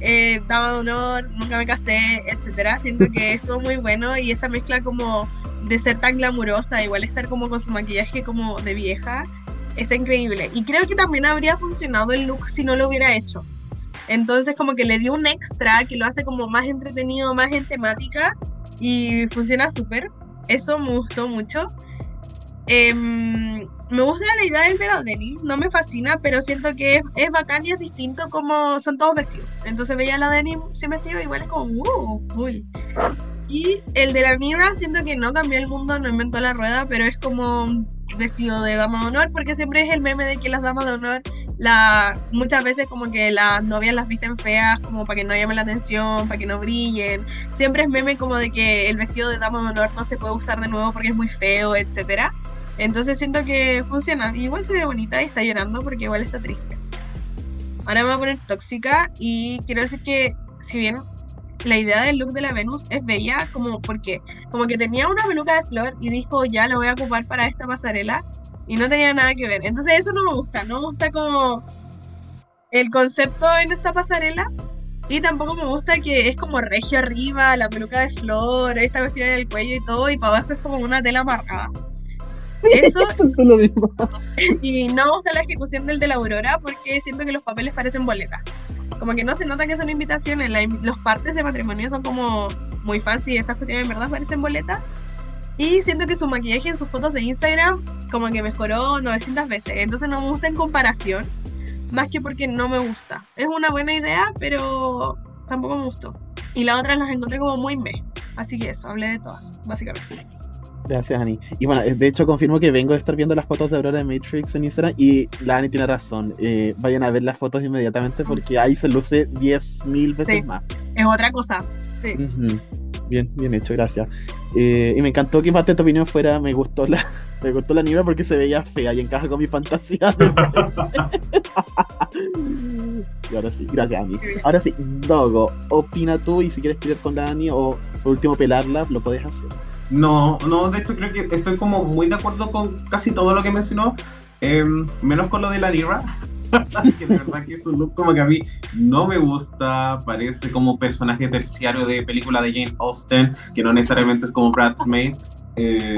eh, dama de honor, nunca me casé, etcétera. Siento que estuvo muy bueno y esta mezcla como de ser tan glamurosa, igual estar como con su maquillaje como de vieja, está increíble. Y creo que también habría funcionado el look si no lo hubiera hecho. Entonces como que le dio un extra que lo hace como más entretenido, más en temática y funciona súper. Eso me gustó mucho. Em, me gusta la idea del de la denim, no me fascina, pero siento que es, es bacán y es distinto como son todos vestidos. Entonces veía la denim sin vestido, igual es como, wow, cool. Y el de la Mira, siento que no cambió el mundo, no inventó la rueda, pero es como un vestido de dama de honor, porque siempre es el meme de que las damas de honor, la, muchas veces como que las novias las visten feas, como para que no llamen la atención, para que no brillen. Siempre es meme como de que el vestido de dama de honor no se puede usar de nuevo porque es muy feo, etcétera. Entonces siento que funciona. Igual se ve bonita y está llorando porque igual está triste. Ahora me voy a poner tóxica y quiero decir que si bien la idea del look de la Venus es bella, como porque como que tenía una peluca de flor y dijo ya lo voy a ocupar para esta pasarela y no tenía nada que ver. Entonces eso no me gusta, no me gusta como el concepto en esta pasarela y tampoco me gusta que es como regio arriba, la peluca de flor, esta cuestión en el cuello y todo y para abajo es como una tela amarrada. Eso Eso es lo mismo. y no me gusta la ejecución del de la Aurora porque siento que los papeles parecen boletas. Como que no se nota que son invitaciones, la los partes de matrimonio son como muy fancy, estas cuestiones en verdad parecen boletas. Y siento que su maquillaje en sus fotos de Instagram como que mejoró 900 veces, entonces no me gusta en comparación, más que porque no me gusta. Es una buena idea, pero tampoco me gustó. Y la otra las encontré como muy me. Así que eso, hablé de todas, básicamente. Gracias, Ani. Y bueno, eh, de hecho confirmo que vengo de estar viendo las fotos de Aurora de Matrix en Instagram y la Ani tiene razón. Eh, vayan a ver las fotos inmediatamente porque ahí se luce 10.000 veces Sí. más. Es otra cosa. Sí. Bien, bien hecho, gracias. Eh, y me encantó que parte de tu opinión fuera, me gustó la, me gustó la niebla porque se veía fea y encaja con mi fantasía. y ahora sí, gracias Ani. Ahora sí, Dogo, opina tú y si quieres pelear con la Ani o por último pelarla, lo puedes hacer. No, no, de hecho creo que estoy como muy de acuerdo con casi todo lo que mencionó, em, menos con lo de la Nira, que de verdad que su look como que a mí no me gusta, parece como personaje terciario de película de Jane Austen, que no necesariamente es como Bridesmaid. Em,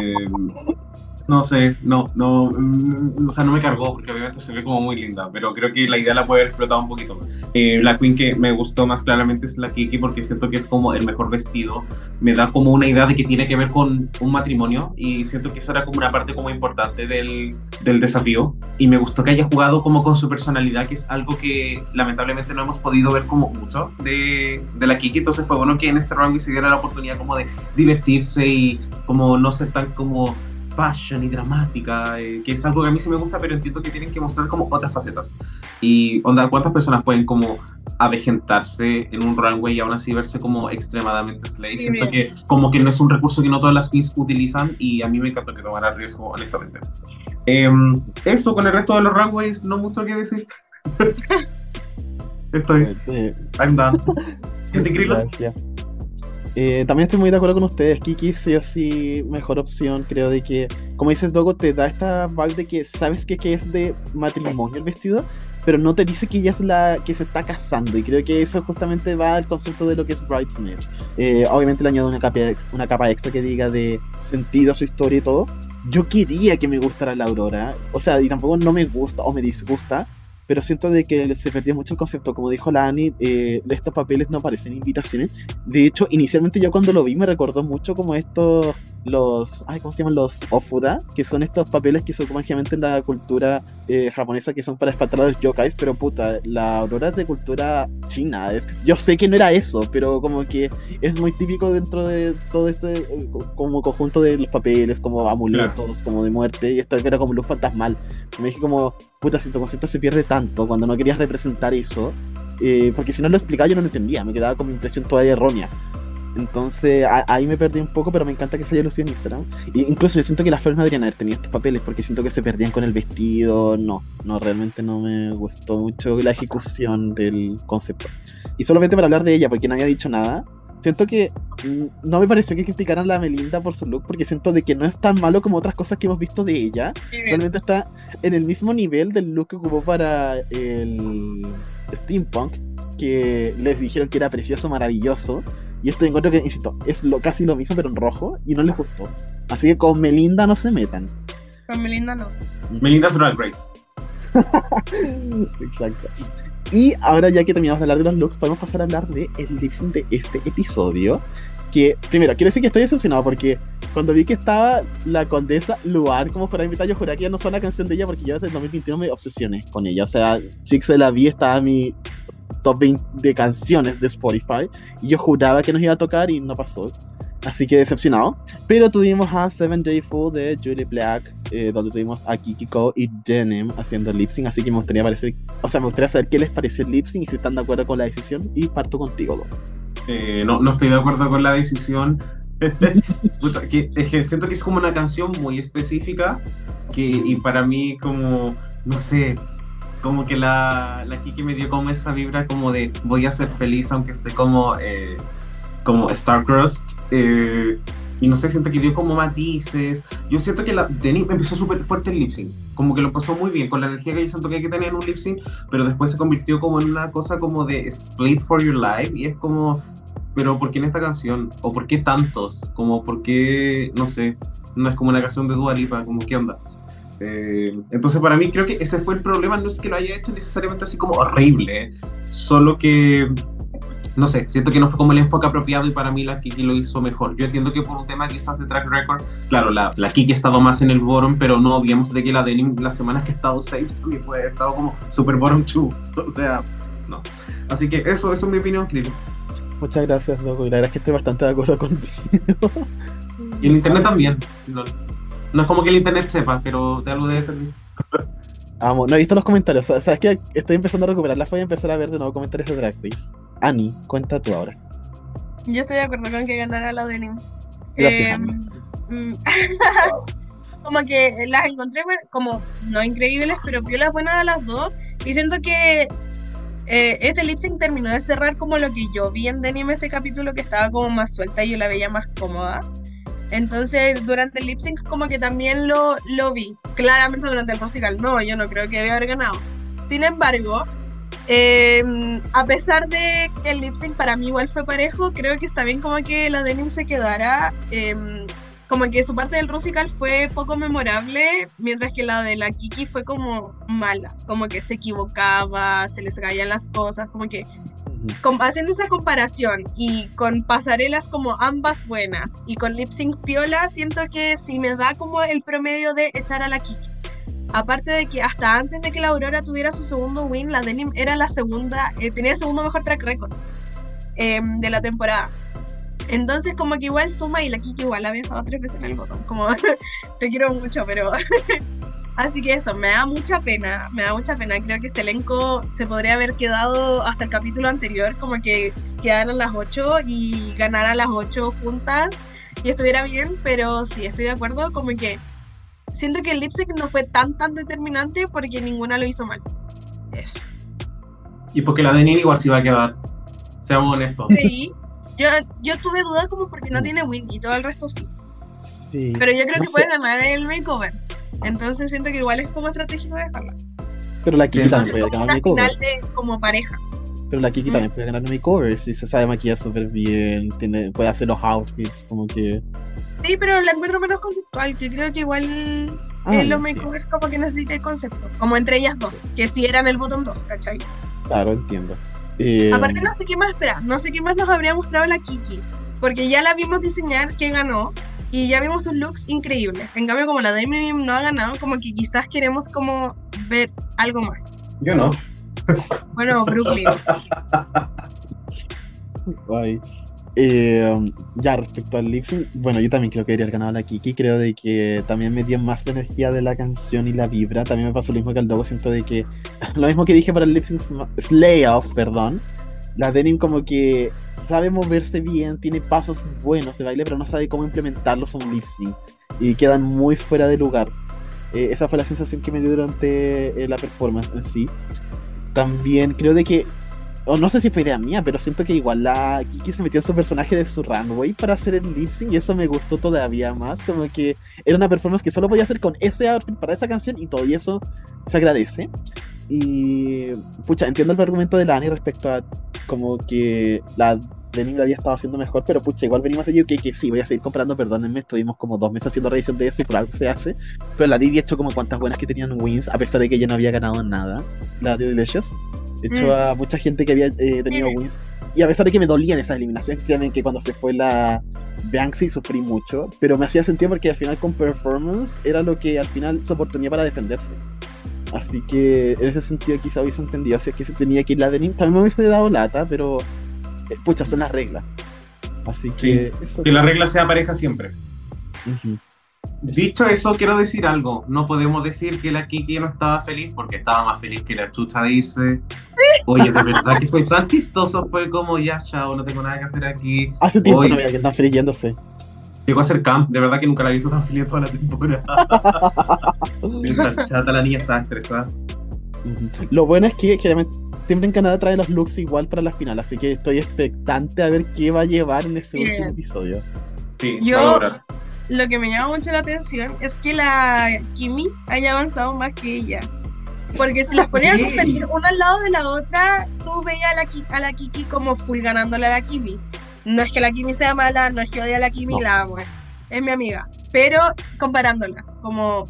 no sé, no, no, mm, o sea, no me cargó porque obviamente se ve como muy linda, pero creo que la idea la puede haber explotado un poquito más. Eh, la Queen que me gustó más claramente es la Kiki porque siento que es como el mejor vestido, me da como una idea de que tiene que ver con un matrimonio y siento que eso era como una parte como importante del, del desafío. Y me gustó que haya jugado como con su personalidad, que es algo que lamentablemente no hemos podido ver como mucho de, de la Kiki, entonces fue bueno que en este round se diera la oportunidad como de divertirse y como no ser tan como fashion y dramática, eh, que es algo que a mí sí me gusta, pero entiendo que tienen que mostrar como otras facetas. Y, onda, ¿cuántas personas pueden como avejentarse en un runway y aún así verse como extremadamente slay? Sí, Siento bien. que como que no es un recurso que no todas las queens utilizan y a mí me encanta que tomara riesgo, honestamente. Em, eso, con el resto de los runways, no mucho que decir. Estoy, Eh, I'm done. Gente Krilo. Eh, también estoy muy de acuerdo con ustedes. Kiki sí o sí mejor opción. Creo de que, como dices, Dogo, te da esta vibe de que sabes que, que es de matrimonio el vestido, pero no te dice que ella es la que se está casando. Y creo que eso justamente va al concepto de lo que es Bridesmaid. Eh, obviamente le añado una capa, una capa extra que diga de sentido a su historia y todo. Yo quería que me gustara la Aurora. O sea, y tampoco no me gusta o me disgusta. Pero siento de que se perdió mucho el concepto. Como dijo la Ani, eh, estos papeles no parecen invitaciones. De hecho, inicialmente yo cuando lo vi me recordó mucho como estos, los, ay, ¿cómo se llaman? Los ofuda, que son estos papeles que se ocupan generalmente en la cultura eh, japonesa, que son para espantar a los yokais, pero puta, la aurora es de cultura china. Es, yo sé que no era eso, pero como que es muy típico dentro de todo este eh, como conjunto de los papeles, como amuletos, como de muerte, y esto era como luz fantasmal. Me dije como, puta, si tu concepto se pierde tanto cuando no querías representar eso, eh, porque si no lo explicaba yo no lo entendía, me quedaba con mi impresión todavía errónea. Entonces a- ahí me perdí un poco, pero me encanta que se haya lucido en Instagram. Y incluso yo siento que las flores no deberían haber tenido estos papeles, porque siento que se perdían con el vestido. No, no, realmente no me gustó mucho la ejecución del concepto. Y solamente para hablar de ella, porque nadie ha dicho nada, siento que mm, no me pareció que criticaran a la Melinda por su look, porque siento de que no es tan malo como otras cosas que hemos visto de ella. Realmente está en el mismo nivel del look que ocupó para el steampunk que les dijeron que era precioso, maravilloso. Y esto encuentro que, insisto, es lo, casi lo mismo pero en rojo y no les gustó. Así que con Melinda no se metan. Con Melinda no. Melinda's Drag Race. exacto y ahora ya que terminamos de hablar de los looks podemos pasar a hablar de el lip de este episodio que primero quiero decir que estoy decepcionado porque cuando vi que estaba la condesa Luar como fuera invitada, yo juré que ya no fue la canción de ella porque yo desde el 2021 me obsesioné con ella. O sea, Chicks de la Vi estaba mi top 20 de canciones de Spotify y yo juraba que nos iba a tocar y no pasó. Así que decepcionado. Pero tuvimos a Seven Day Full de Julie Black, eh, donde tuvimos a Kikiko y Denim haciendo lip sync. Así que me gustaría, parecer, saber qué les pareció el lip sync y si están de acuerdo con la decisión. Y parto contigo. Eh, no, no estoy de acuerdo con la decisión. Puta, que, es que siento que es como una canción muy específica y para mí como, no sé, como que la, la Kiki me dio como esa vibra como de voy a ser feliz aunque esté como, eh, como Starcrossed. Eh, y no sé, siento que dio como matices. Yo siento que la Denim empezó súper fuerte en lip sync. Como que lo pasó muy bien con la energía que yo siento que hay que tener en un lip sync, pero después se convirtió como en una cosa como de split for your life. Y es como, pero ¿por qué en esta canción? ¿O por qué tantos? Como, ¿por qué, no sé, no es como una canción de Dua Lipa? Como, ¿qué onda? Eh, entonces para mí creo que ese fue el problema, no es que lo haya hecho necesariamente así como horrible, solo que, no sé, siento que no fue como el enfoque apropiado y para mí la Kiki lo hizo mejor. Yo entiendo que por un tema quizás de track record, claro, la, la Kiki ha estado más en el bottom, pero no olvidemos de que la Denim las semanas que ha estado safe también puede haber estado como super bottom 2, o sea, no. Así que eso, eso es mi opinión, Krilo. Muchas gracias, loco. Y la verdad es que estoy bastante de acuerdo contigo. Y el internet también. No, no es como que el internet sepa, pero de algo debe servir. Vamos, no he visto los comentarios. O sea, es que estoy empezando a recuperarlas. Voy a empezar a ver de nuevo comentarios de Drag Race. Ani, cuenta tú ahora. Yo estoy de acuerdo con que ganara la Denim. Gracias, Eh, Ani. mm, como que las encontré como no increíbles, pero las buenas a las dos. Y siento que eh, este lip sync terminó de cerrar como lo que yo vi en Denim este capítulo, que estaba como más suelta y yo la veía más cómoda. Entonces, durante el lip sync, como que también lo, lo vi. Claramente durante el musical, no, yo no creo que debe haber ganado. Sin embargo, eh, a pesar de que el lip sync para mí igual fue parejo, creo que está bien como que la Denim se quedara. eh, como que su parte del musical fue poco memorable, mientras que la de la Kiki fue como mala. Como que se equivocaba, se les caían las cosas, como que com- haciendo esa comparación y con pasarelas como ambas buenas y con lip sync piola, siento que sí me da como el promedio de echar a la Kiki. Aparte de que hasta antes de que la Aurora tuviera su segundo win, la Denim era la segunda, eh, tenía el segundo mejor track record eh, de la temporada. Entonces como que igual suma y la Kiki igual había estado tres veces en el botón, como te quiero mucho, pero así que eso, me da mucha pena, me da mucha pena, creo que este elenco se podría haber quedado hasta el capítulo anterior, como que quedaran las ocho y ganara las ocho juntas y estuviera bien, pero sí, estoy de acuerdo, como que siento que el lip sync no fue tan tan determinante porque ninguna lo hizo mal. Eso. Y porque la Denim igual se iba a quedar. Seamos honestos. Creí. Yo, yo tuve dudas como porque no tiene win y todo el resto sí. Sí. Pero yo creo No que sé. puede ganar el makeover. Entonces siento que igual es como estratégico dejarla. Pero la Kiki Sí. también puede ganar una makeover. final de como pareja. Pero la Kiki Mm. también puede ganar makeover. Si se sabe maquillar súper bien, tiene, puede hacer los outfits, como que. Sí, pero la encuentro menos conceptual. Yo creo que igual Ah, en los sí. makeovers como que necesita el concepto. Como entre ellas dos. Que si eran el botón 2, ¿cachai? Claro, entiendo. Eh, Aparte no sé qué más esperar. No sé qué más nos habría mostrado la Kiki. Porque ya la vimos diseñar que ganó. Y ya vimos sus looks increíbles. En cambio, como la Demi no ha ganado, como que quizás queremos como ver algo más. Yo no. Bueno, Brooklyn. Ay. Eh, ya respecto al lip bueno, yo también creo que debería haber ganado la Kiki. Creo de que también me dio más la energía de la canción y la vibra. También me pasó lo mismo que al Dogo. Siento de que lo mismo que dije para el lip sync sm- Slay Off, perdón. La Denim como que sabe moverse bien, tiene pasos buenos de baile, pero no sabe cómo implementarlos en un lip sync. Y quedan muy fuera de lugar. Eh, esa fue la sensación que me dio durante eh, la performance en sí. También creo de que o no sé si fue idea mía, pero siento que igual la Kiki se metió en su personaje de su runway para hacer el lip sync y eso me gustó todavía más. Como que era una performance que solo podía hacer con ese outfit para esa canción y todo y eso se agradece. Y pucha, entiendo el argumento de Lani respecto a como que la Denim la había estado haciendo mejor, pero pucha, igual venimos de UK que sí, voy a seguir comprando, perdónenme, estuvimos como dos meses haciendo revisión de eso y por algo se hace. Pero la Divi ha hecho como cuantas buenas que tenían wins, a pesar de que ella no había ganado nada, la de Delicious. Echó Mm. a mucha gente que había eh, tenido Mm. wins. Y a pesar de que me dolían esas eliminaciones, que cuando se fue la Banksy sufrí mucho, pero me hacía sentido porque al final con performance era lo que al final su oportunidad para defenderse. Así que en ese sentido quizá hubiese entendido, así que se tenía que ir la Denim, también me hubiese dado lata, pero pucha, son las reglas. Así que eso. Que la regla sea pareja siempre. Ujú. Dicho eso, quiero decir algo. No podemos decir que la Kiki no estaba feliz porque estaba más feliz que la chucha de irse. Oye, de verdad que fue tan chistoso. Fue como, ya, chao, no tengo nada que hacer aquí. Hace tiempo Oye. no veía que están frigiéndose. Llegó a ser camp. De verdad que nunca la he visto tan feliz toda la temporada. Está chata, la niña estaba estresada. Lo bueno es que generalmente siempre en Canadá trae los looks igual para la final, así que estoy expectante a ver qué va a llevar en ese Bien. último episodio. Sí, Yo- va a lograr. Lo que me llama mucho la atención es que la Kimi haya avanzado más que ella. Porque si las ponías a competir una al lado de la otra, tú veías a la, a la Kiki como full ganándole a la Kimi. No es que la Kimi sea mala, no es que odie a la Kimi, No. la amo. Es mi amiga. Pero comparándolas, como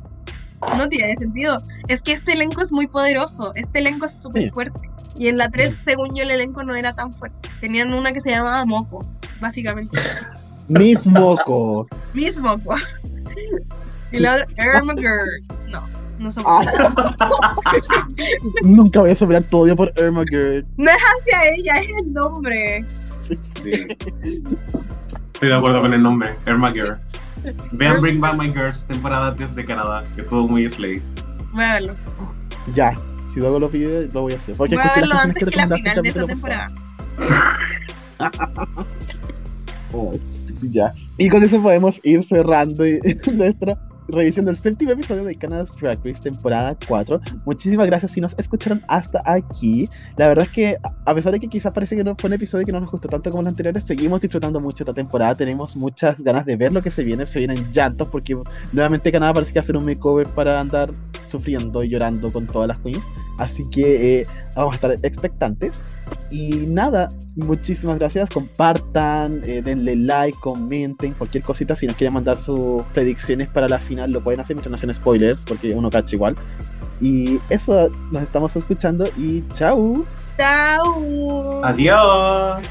no tiene sentido. Es que este elenco es muy poderoso. Este elenco es súper Sí. fuerte. Y en la 3, según yo, el elenco no era tan fuerte. Tenían una que se llamaba Moco, básicamente. Miss Moco. Mismo, po. Y la otra, Irma Girl. No, no son. Ay. Nunca voy a superar tu odio por Irma Girl. No es hacia ella, es el nombre. Sí. Estoy de acuerdo con el nombre, Irma Girl. Vean Bring Back My Girls, temporada 3 de Canadá, que estuvo muy slay. Voy a verlo. Ya, si luego lo pide, lo voy a hacer. Porque Voy a escuché las antes que la final de esta temporada. Ay, Ya. Y con eso podemos ir cerrando nuestra revisión del séptimo episodio de Canada's Drag Race, temporada 4. Muchísimas gracias si nos escucharon hasta aquí. La verdad es que, a- pesar de que quizás parece que no fue un episodio que no nos gustó tanto como los anteriores, seguimos disfrutando mucho esta temporada. Tenemos muchas ganas de ver lo que se viene. Se vienen llantos porque nuevamente Canadá parece que hacer un makeover para andar sufriendo y llorando con todas las queens. Así que eh, vamos a estar expectantes. Y nada, muchísimas gracias. Compartan, eh, denle like, comenten, cualquier cosita. Si nos quieren mandar sus predicciones para la final, lo pueden hacer mientras no hacen spoilers, porque uno cacha igual. Y eso, nos estamos escuchando y chao. Chao. Adiós.